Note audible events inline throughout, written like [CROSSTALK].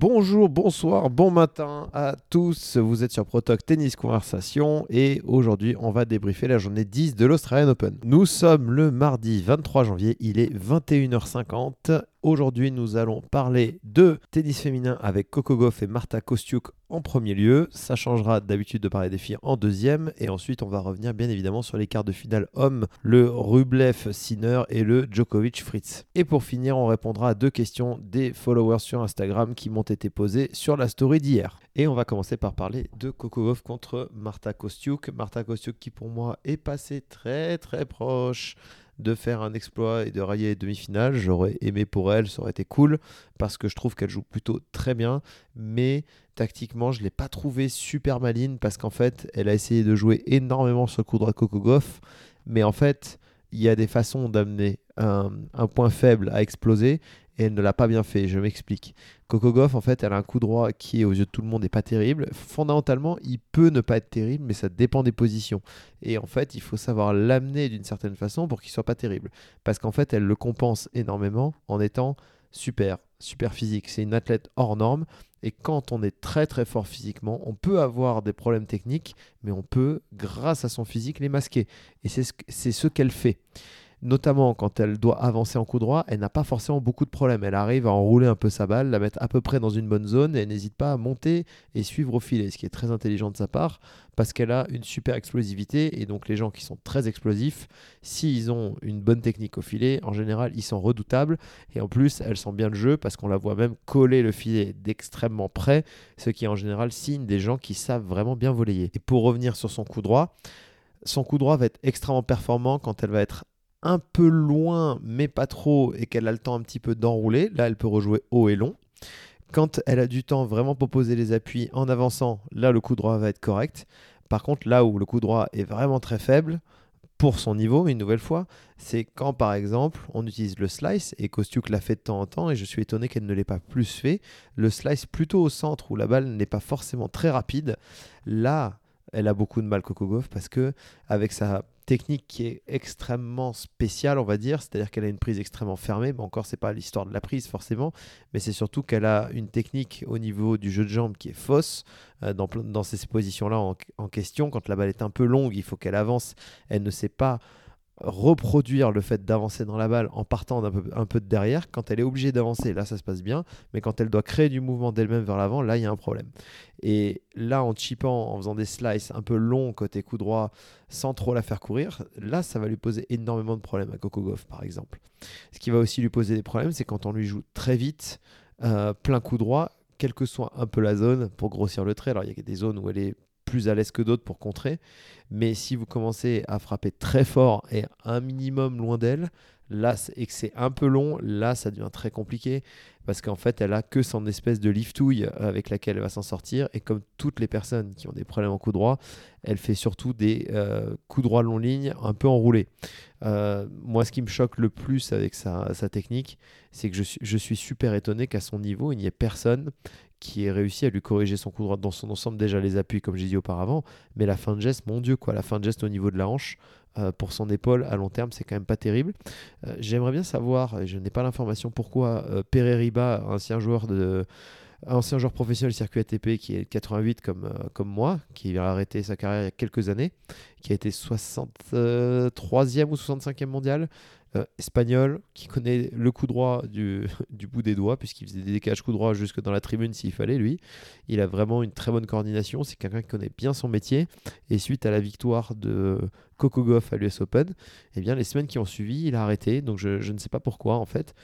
Bonjour, bonsoir, bon matin à tous. Vous êtes sur Protoc Tennis Conversation et aujourd'hui on va débriefer la journée 10 de l'Australian Open. Nous sommes le mardi 23 janvier, il est 21h50 Aujourd'hui, nous allons parler de tennis féminin avec Coco Goff et Marta Kostiuk en premier lieu. Ça changera d'habitude de parler des filles en deuxième. Et ensuite, on va revenir bien évidemment sur les quarts de finale hommes, le Rublev-Sinner et le Djokovic-Fritz. Et pour finir, on répondra à deux questions des followers sur Instagram qui m'ont été posées sur la story d'hier. Et on va commencer par parler de Coco Goff contre Marta Kostiuk. Marta Kostiuk qui pour moi est passée très très proche de faire un exploit et de railler les demi-finales. J'aurais aimé pour elle, ça aurait été cool parce que je trouve qu'elle joue plutôt très bien. Mais tactiquement, je ne l'ai pas trouvée super maline parce qu'en fait, elle a essayé de jouer énormément sur le coup de Coco Goff. Mais en fait, il y a des façons d'amener un, point faible à exploser et elle ne l'a pas bien fait. Je m'explique. Coco Goff, en fait, elle a un coup droit qui, aux yeux de tout le monde, n'est pas terrible. Fondamentalement, il peut ne pas être terrible, mais ça dépend des positions. Et en fait, il faut savoir l'amener d'une certaine façon pour qu'il soit pas terrible. Parce qu'en fait, elle le compense énormément en étant super, super physique. C'est une athlète hors norme. Et quand on est très très fort physiquement, on peut avoir des problèmes techniques, mais on peut, grâce à son physique, les masquer. Et c'est ce, qu'elle fait notamment quand elle doit avancer en coup droit, elle n'a pas forcément beaucoup de problèmes. Elle arrive à enrouler un peu sa balle, la mettre à peu près dans une bonne zone et elle n'hésite pas à monter et suivre au filet, ce qui est très intelligent de sa part parce qu'elle a une super explosivité et donc les gens qui sont très explosifs, s'ils ont une bonne technique au filet, en général ils sont redoutables et en plus elle sent bien le jeu parce qu'on la voit même coller le filet d'extrêmement près, ce qui en général signe des gens qui savent vraiment bien voler. Et pour revenir sur son coup droit, son coup droit va être extrêmement performant quand elle va être un peu loin, mais pas trop, et qu'elle a le temps un petit peu d'enrouler, là, elle peut rejouer haut et long. Quand elle a du temps vraiment pour poser les appuis en avançant, là, le coup droit va être correct. Par contre, là où le coup droit est vraiment très faible, pour son niveau, une nouvelle fois, c'est quand par exemple on utilise le slice, et Kostiuk l'a fait de temps en temps, et je suis étonné qu'elle ne l'ait pas plus fait, le slice plutôt au centre où la balle n'est pas forcément très rapide, là elle a beaucoup de mal Gauff parce que avec sa technique qui est extrêmement spéciale, on va dire, c'est-à-dire qu'elle a une prise extrêmement fermée, mais encore c'est pas l'histoire de la prise forcément, mais c'est surtout qu'elle a une technique au niveau du jeu de jambes qui est fausse. Euh, dans, ces positions-là en, question. Quand la balle est un peu longue, il faut qu'elle avance, elle ne sait pas reproduire le fait d'avancer dans la balle en partant un peu de derrière. Quand elle est obligée d'avancer, là ça se passe bien, mais quand elle doit créer du mouvement d'elle-même vers l'avant, là il y a un problème. Et là en chipant, en faisant des slices un peu longs côté coup droit, sans trop la faire courir, là ça va lui poser énormément de problèmes à Coco Goff par exemple. Ce qui va aussi lui poser des problèmes, c'est quand on lui joue très vite, euh, plein coup droit, quelle que soit un peu la zone pour grossir le trait. Alors il y a des zones où elle est plus à l'aise que d'autres pour contrer. Mais si vous commencez à frapper très fort et un minimum loin d'elle, là, et que c'est un peu long, là, ça devient très compliqué parce qu'en fait, elle a que son espèce de liftouille avec laquelle elle va s'en sortir. Et comme toutes les personnes qui ont des problèmes en coup droit, elle fait surtout des euh, coups droits long ligne un peu enroulés. Euh, moi, ce qui me choque le plus avec sa, technique, c'est que je je suis super étonné qu'à son niveau, il n'y ait personne qui ait réussi à lui corriger son coup droit dans son ensemble, déjà les appuis comme j'ai dit auparavant, mais la fin de geste, mon dieu quoi, la fin de geste au niveau de la hanche, euh, pour son épaule à long terme, c'est quand même pas terrible. Euh, j'aimerais bien savoir, et je n'ai pas l'information, pourquoi euh, Riba, ancien joueur de ancien joueur professionnel circuit ATP qui est 88 comme, euh, comme moi, qui a arrêté sa carrière il y a quelques années, qui a été 63e ou 65e mondial, euh, espagnol, qui connaît le coup droit du, [LAUGHS] du bout des doigts, puisqu'il faisait des décages coup droit jusque dans la tribune s'il fallait, lui. Il a vraiment une très bonne coordination, c'est quelqu'un qui connaît bien son métier. Et suite à la victoire de Coco Goff à l'US Open, eh bien, les semaines qui ont suivi, il a arrêté. Donc je, je ne sais pas pourquoi en fait.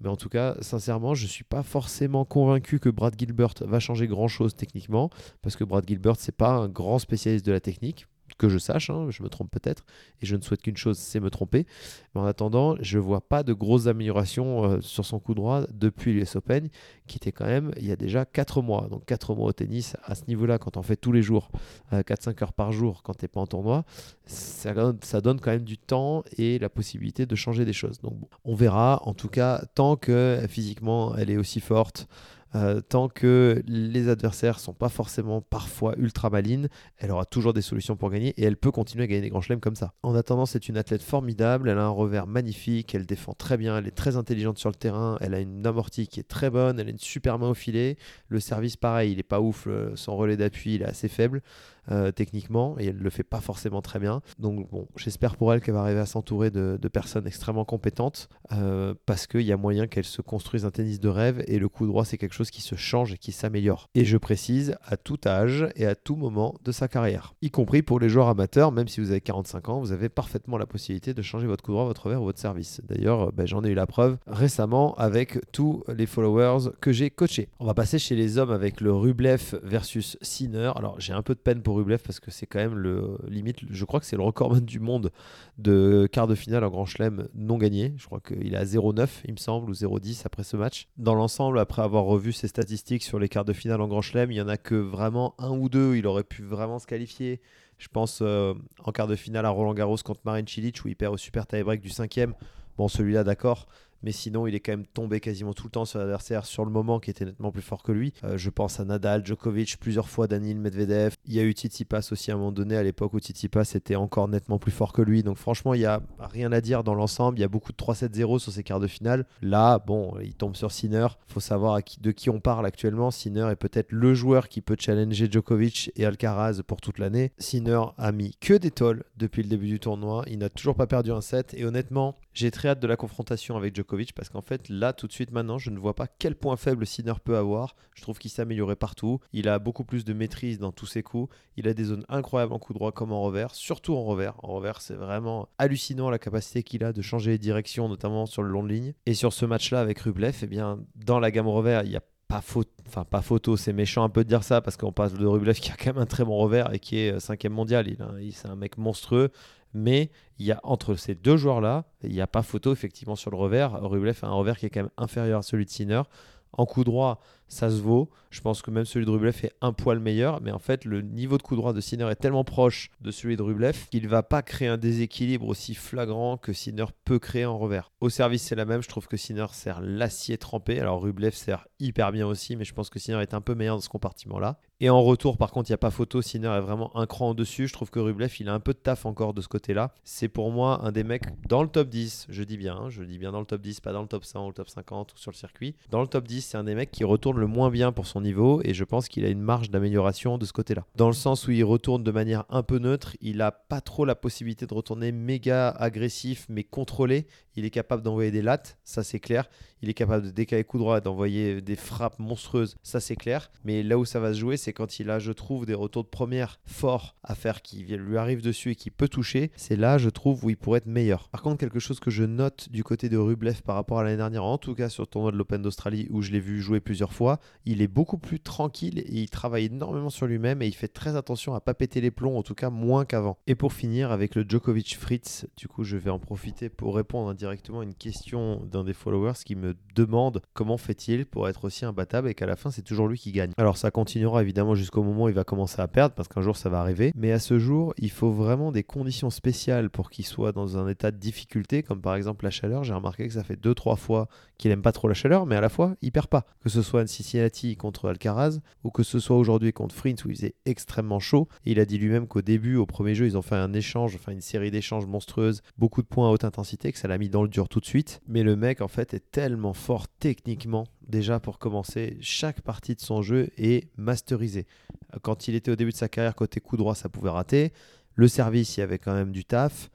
Mais en tout cas, sincèrement, je ne suis pas forcément convaincu que Brad Gilbert va changer grand-chose techniquement, parce que Brad Gilbert, c'est pas un grand spécialiste de la technique que je sache, hein, je me trompe peut-être, et je ne souhaite qu'une chose, c'est me tromper. Mais en attendant, je ne vois pas de grosses améliorations euh, sur son coup droit depuis l'US Open, qui était quand même il y a déjà 4 mois. Donc 4 mois au tennis, à ce niveau-là, quand on fait tous les jours, 4-5 euh, heures par jour, quand tu n'es pas en tournoi, ça, ça, donne quand même du temps et la possibilité de changer des choses. Donc on verra, en tout cas, tant que physiquement elle est aussi forte, Euh, tant que les adversaires sont pas forcément parfois ultra malines, elle aura toujours des solutions pour gagner et elle peut continuer à gagner des grands chelems comme ça. En attendant, c'est une athlète formidable, elle a un revers magnifique, elle défend très bien, elle est très intelligente sur le terrain, elle a une amortie qui est très bonne, elle a une super main au filet. Le service, pareil, il est pas ouf, son relais d'appui, il est assez faible. Euh, techniquement et elle le fait pas forcément très bien. Donc bon, j'espère pour elle qu'elle va arriver à s'entourer de, personnes extrêmement compétentes euh, parce qu'il y a moyen qu'elle se construise un tennis de rêve et le coup droit c'est quelque chose qui se change et qui s'améliore. Et je précise à tout âge et à tout moment de sa carrière, y compris pour les joueurs amateurs, même si vous avez 45 ans, vous avez parfaitement la possibilité de changer votre coup droit, votre revers ou votre service. D'ailleurs, ben, j'en ai eu la preuve récemment avec tous les followers que j'ai coachés. On va passer chez les hommes avec le Rublev versus Sinner. Alors j'ai un peu de peine pour Rublev parce que c'est quand même le limite, je crois que c'est le record [LAUGHS] du monde de quart de finale en Grand Chelem non gagné. Je crois qu'il est à 0,9 il me semble ou 0,10 après ce match. Dans l'ensemble, après avoir revu ses statistiques sur les quarts de finale en Grand Chelem, il y en a que vraiment un ou deux, il aurait pu vraiment se qualifier. Je pense euh, en quart de finale à Roland Garros contre Marin Cilic où il perd au super tie-break du cinquième. Bon, celui-là, d'accord mais sinon il est quand même tombé quasiment tout le temps sur l'adversaire sur le moment qui était nettement plus fort que lui. Euh, je pense à Nadal, Djokovic, plusieurs fois Daniel Medvedev. Il y a eu Tsitsipas aussi à un moment donné à l'époque où Tsitsipas était encore nettement plus fort que lui. Donc franchement, il y a rien à dire dans l'ensemble. Il y a beaucoup de 3-7-0 sur ces quarts de finale. Là, bon, il tombe sur Sinner. Faut savoir de qui on parle actuellement. Sinner est peut-être le joueur qui peut challenger Djokovic et Alcaraz pour toute l'année. Sinner a mis que des tolls depuis le début du tournoi. Il n'a toujours pas perdu un set et honnêtement, j'ai très hâte de la confrontation avec Djokovic parce qu'en fait, là, tout de suite, maintenant, je ne vois pas quel point faible Sinner peut avoir. Je trouve qu'il s'est amélioré partout. Il a beaucoup plus de maîtrise dans tous ses coups. Il a des zones incroyables en coup droit comme en revers, surtout en revers. En revers, c'est vraiment hallucinant la capacité qu'il a de changer les directions, notamment sur le long de ligne. Et sur ce match-là avec Rublev, eh bien, dans la gamme revers, il y a pas photo, enfin pas photo, c'est méchant un peu de dire ça parce qu'on passe de Rublev qui a quand même un très bon revers et qui est euh, cinquième mondial. Il c'est un mec monstrueux. Mais il y a entre ces deux joueurs-là, il n'y a pas photo effectivement sur le revers. Rublev a un revers qui est quand même inférieur à celui de Sinner. En coup droit, ça se vaut. Je pense que même celui de Rublev est un poil meilleur, mais en fait, le niveau de coup droit de Sinner est tellement proche de celui de Rublev qu'il ne va pas créer un déséquilibre aussi flagrant que Sinner peut créer en revers. Au service, c'est la même. Je trouve que Sinner sert l'acier trempé. Alors Rublev sert hyper bien aussi, mais je pense que Sinner est un peu meilleur dans ce compartiment-là. Et en retour, par contre, il n'y a pas photo. Sinner est vraiment un cran au-dessus. Je trouve que Rublev, il a un peu de taf encore de ce côté-là. C'est pour moi un des mecs dans le top 10. Je dis bien, hein, je dis bien dans le top 10, pas dans le top 100 ou le top 50 ou sur le circuit. Dans le top 10, c'est un des mecs qui retourne le moins bien pour son niveau et je pense qu'il a une marge d'amélioration de ce côté-là. Dans le sens où il retourne de manière un peu neutre, il a pas trop la possibilité de retourner méga agressif mais contrôlé. Il est capable d'envoyer des lattes, ça c'est clair. Il est capable de décaler coup droit, d'envoyer des frappes monstrueuses, ça c'est clair. Mais là où ça va se jouer, c'est quand il a, je trouve, des retours de première forts à faire qui lui arrivent dessus et qui peut toucher. C'est là, je trouve, où il pourrait être meilleur. Par contre, quelque chose que je note du côté de Rublev par rapport à l'année dernière, en tout cas sur le tournoi de l'Open d'Australie où je l'ai vu jouer plusieurs fois, il est beaucoup plus tranquille et il travaille énormément sur lui-même et il fait très attention à pas péter les plombs, en tout cas moins qu'avant. Et pour finir avec le Djokovic Fritz, du coup, je vais en profiter pour répondre directement à une question d'un des followers qui me demande comment fait-il pour être aussi imbattable et qu'à la fin c'est toujours lui qui gagne. Alors ça continuera évidemment jusqu'au moment où il va commencer à perdre parce qu'un jour ça va arriver, mais à ce jour il faut vraiment des conditions spéciales pour qu'il soit dans un état de difficulté comme par exemple la chaleur. J'ai remarqué que ça fait 2-3 fois qu'il aime pas trop la chaleur mais à la fois il perd pas. Que ce soit un Cincinnati contre Alcaraz ou que ce soit aujourd'hui contre Fritz où il faisait extrêmement chaud. Et il a dit lui-même qu'au début, au premier jeu, ils ont fait un échange, enfin une série d'échanges monstrueuses, beaucoup de points à haute intensité, que ça l'a mis dans le dur tout de suite. Mais le mec en fait est tellement fort techniquement déjà pour commencer, chaque partie de son jeu est masterisée. Quand il était au début de sa carrière côté coup droit, ça pouvait rater. Le service, il y avait quand même du taf.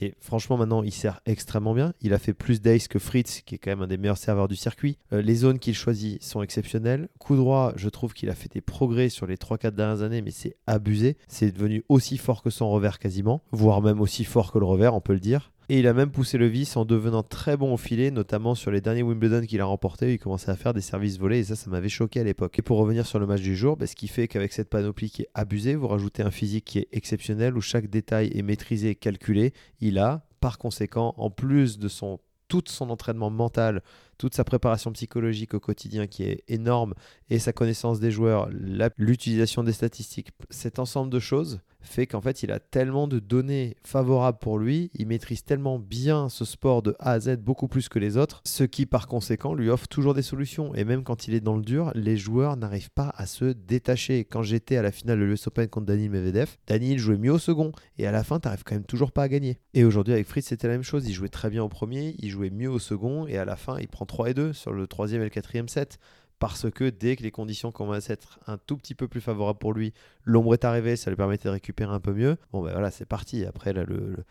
Et franchement, maintenant, il sert extrêmement bien. Il a fait plus d'ace que Fritz, qui est quand même un des meilleurs serveurs du circuit. Euh, les zones qu'il choisit sont exceptionnelles. Coup droit, je trouve qu'il a fait des progrès sur les 3-4 dernières années, mais c'est abusé. C'est devenu aussi fort que son revers quasiment, voire même aussi fort que le revers, on peut le dire. Et il a même poussé le vice en devenant très bon au filet, notamment sur les derniers Wimbledon qu'il a remportés. Il commençait à faire des services volés et ça, ça m'avait choqué à l'époque. Et pour revenir sur le match du jour, bah, ce qui fait qu'avec cette panoplie qui est abusée, vous rajoutez un physique qui est exceptionnel où chaque détail est maîtrisé et calculé. Il a, par conséquent, en plus de son tout son entraînement mental, toute sa préparation psychologique au quotidien qui est énorme et sa connaissance des joueurs, l'utilisation des statistiques, cet ensemble de choses fait qu'en fait, il a tellement de données favorables pour lui, il maîtrise tellement bien ce sport de A à Z, beaucoup plus que les autres, ce qui par conséquent lui offre toujours des solutions. Et même quand il est dans le dur, les joueurs n'arrivent pas à se détacher. Quand j'étais à la finale de l'US Open contre Daniel Medvedev, Daniel jouait mieux au second, et à la fin, t'arrives quand même toujours pas à gagner. Et aujourd'hui, avec Fritz, c'était la même chose. Il jouait très bien au premier, il jouait mieux au second, et à la fin, il prend 3 et 2 sur le troisième et le quatrième set parce que dès que les conditions commencent à être un tout petit peu plus favorables pour lui, l'ombre est arrivée, ça lui permettait de récupérer un peu mieux. Bon ben voilà, c'est parti. Après,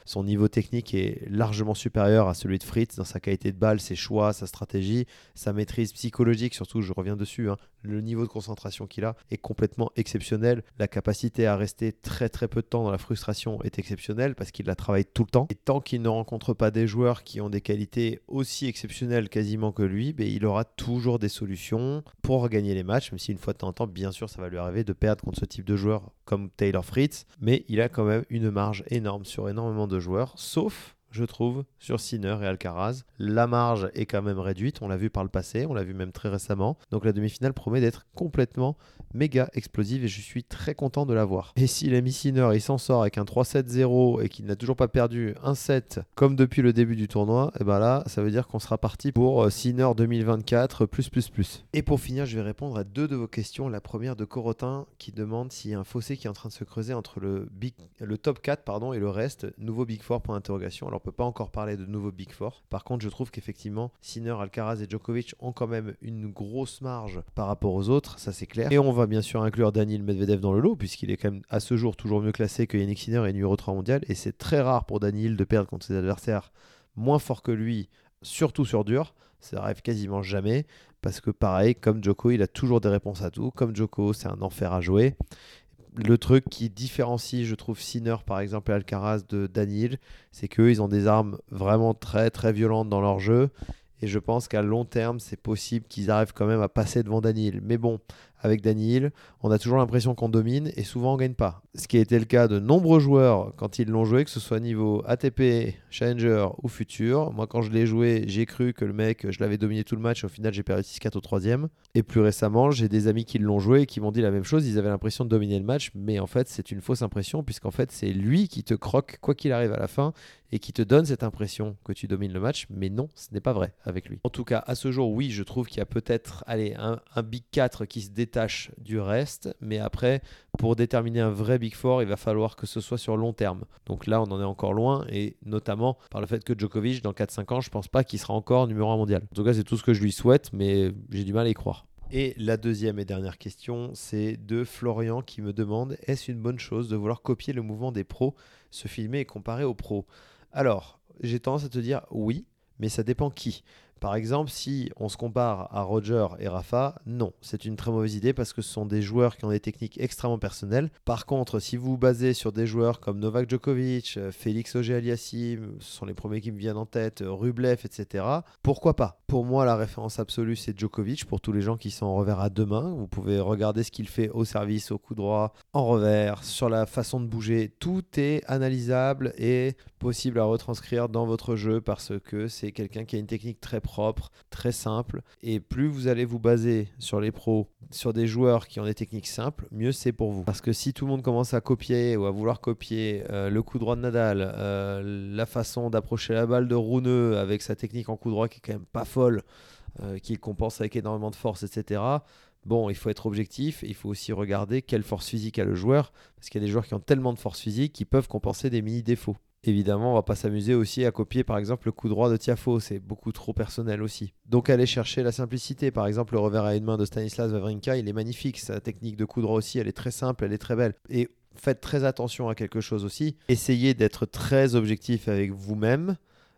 son niveau technique est largement supérieur à celui de Fritz dans sa qualité de balle, ses choix, sa stratégie, sa maîtrise psychologique, surtout, je reviens dessus. Hein. Le niveau de concentration qu'il a est complètement exceptionnel. La capacité à rester très très peu de temps dans la frustration est exceptionnelle parce qu'il la travaille tout le temps. Et tant qu'il ne rencontre pas des joueurs qui ont des qualités aussi exceptionnelles quasiment que lui, ben, il aura toujours des solutions pour gagner les matchs, même si une fois de temps en temps, bien sûr, ça va lui arriver de perdre contre ce type de joueur comme Taylor Fritz, mais il a quand même une marge énorme sur énormément de joueurs, sauf je trouve, sur Sinner et Alcaraz. La marge est quand même réduite, on l'a vu par le passé, on l'a vu même très récemment. Donc la demi-finale promet d'être complètement méga explosive et je suis très content de la voir. Et si l'ami Sinner il s'en sort avec un 3-7-0 et qu'il n'a toujours pas perdu un set comme depuis le début du tournoi, et eh ben là ça veut dire qu'on sera parti pour euh, Sinner 2024 plus plus plus. Et pour finir, je vais répondre à deux de vos questions. La première de Corotin qui demande s'il y a un fossé qui est en train de se creuser entre le, big, le top 4 pardon, et le reste, nouveau Big Four pour interrogation. Alors peut pas encore parler de nouveau Big Four. Par contre, je trouve qu'effectivement, Sinner, Alcaraz et Djokovic ont quand même une grosse marge par rapport aux autres, ça c'est clair. Et on va bien sûr inclure Daniel Medvedev dans le lot, puisqu'il est quand même à ce jour toujours mieux classé que Yannick Sinner et numéro 3 mondial. Et c'est très rare pour Daniel de perdre contre ses adversaires moins forts que lui, surtout sur dur. Ça arrive quasiment jamais, parce que pareil, comme Djoko, il a toujours des réponses à tout. Comme Djoko, c'est un enfer à jouer le truc qui différencie, je trouve, Sinner par exemple et Alcaraz de Daniel, c'est qu'eux, ils ont des armes vraiment très très violentes dans leur jeu. Et je pense qu'à long terme, c'est possible qu'ils arrivent quand même à passer devant Daniel. Mais bon, avec Daniel, on a toujours l'impression qu'on domine et souvent on gagne pas. Ce qui a été le cas de nombreux joueurs quand ils l'ont joué, que ce soit niveau ATP, Challenger ou Futur. Moi, quand je l'ai joué, j'ai cru que le mec, je l'avais dominé tout le match. Au final, j'ai perdu 6-4 au troisième. Et plus récemment, j'ai des amis qui l'ont joué et qui m'ont dit la même chose. Ils avaient l'impression de dominer le match, mais en fait, c'est une fausse impression puisqu'en fait, c'est lui qui te croque quoi qu'il arrive à la fin et qui te donne cette impression que tu domines le match. Mais non, ce n'est pas vrai avec lui. En tout cas, à ce jour, oui, je trouve qu'il y a peut-être un, un Big 4 qui se détache du reste. Mais après, pour déterminer un vrai Big Four, il va falloir que ce soit sur long terme. Donc là, on en est encore loin, et notamment par le fait que Djokovic, dans 4-5 ans, je pense pas qu'il sera encore numéro 1 mondial. En tout cas, c'est tout ce que je lui souhaite, mais j'ai du mal à y croire. Et la deuxième et dernière question, c'est de Florian qui me demande est-ce une bonne chose de vouloir copier le mouvement des pros, se filmer et comparer aux pros? Alors, j'ai tendance à te dire oui, mais ça dépend qui. Par exemple, si on se compare à Roger et Rafa, non, c'est une très mauvaise idée parce que ce sont des joueurs qui ont des techniques extrêmement personnelles. Par contre, si vous vous basez sur des joueurs comme Novak Djokovic, euh, Félix Auger-Aliassime, ce sont les premiers qui me viennent en tête, euh, Rublev, etc., pourquoi pas? Pour moi, la référence absolue, c'est Djokovic. Pour tous les gens qui sont en revers à deux mains, vous pouvez regarder ce qu'il fait au service, au coup droit, en revers, sur la façon de bouger. Tout est analysable et possible à retranscrire dans votre jeu parce que c'est quelqu'un qui a une technique très propre, très simple. Et plus vous allez vous baser sur les pros, sur des joueurs qui ont des techniques simples, mieux c'est pour vous. Parce que si tout le monde commence à copier ou à vouloir copier euh, le coup droit de Nadal, euh, la façon d'approcher la balle de Rouneux avec sa technique en coup droit qui est quand même pas folle, euh, compense avec énormément de force, etc. Bon, il faut être objectif, il faut aussi regarder quelle force physique a le joueur, parce qu'il y a des joueurs qui ont tellement de force physique qui peuvent compenser des mini-défauts. Évidemment, on va pas s'amuser aussi à copier par exemple le coup droit de Tiafo, c'est beaucoup trop personnel aussi. Donc aller chercher la simplicité, par exemple le revers à une main de Stanislas Wawrinka, il est magnifique, sa technique de coup droit aussi, elle est très simple, elle est très belle. Et faites très attention à quelque chose aussi, essayez d'être très objectif avec vous-même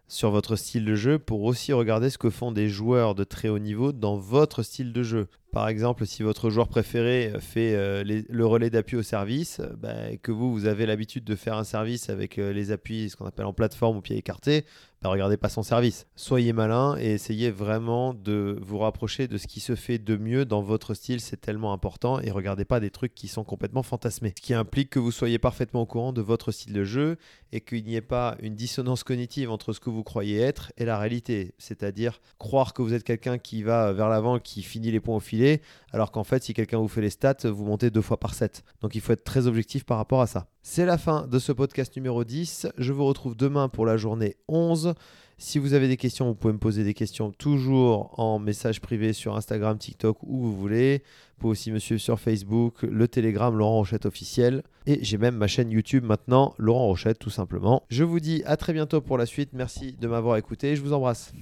sur votre style de jeu pour aussi regarder ce que font des joueurs de très haut niveau dans votre style de jeu. Par exemple, si votre joueur préféré fait euh, le relais d'appui au service, bah, que vous, vous avez l'habitude de faire un service avec euh, les appuis, ce qu'on appelle en plateforme ou pied écarté, bah, regardez pas son service. Soyez malin et essayez vraiment de vous rapprocher de ce qui se fait de mieux dans votre style, c'est tellement important. Et regardez pas des trucs qui sont complètement fantasmés. Ce qui implique que vous soyez parfaitement au courant de votre style de jeu et qu'il n'y ait pas une dissonance cognitive entre ce que vous croyez être et la réalité. C'est-à-dire croire que vous êtes quelqu'un qui va vers l'avant, qui finit les points au filet alors qu'en fait, si quelqu'un vous fait les stats, vous montez deux fois par set. Donc il faut être très objectif par rapport à ça. C'est la fin de ce podcast numéro 10. Je vous retrouve demain pour la journée 11. Si vous avez des questions, vous pouvez me poser des questions toujours en message privé sur Instagram, TikTok, où vous voulez. Vous pouvez aussi me suivre sur Facebook, le Telegram Laurent Rochette officiel. Et j'ai même ma chaîne YouTube maintenant, Laurent Rochette tout simplement. Je vous dis à très bientôt pour la suite. Merci de m'avoir écouté. Je vous embrasse.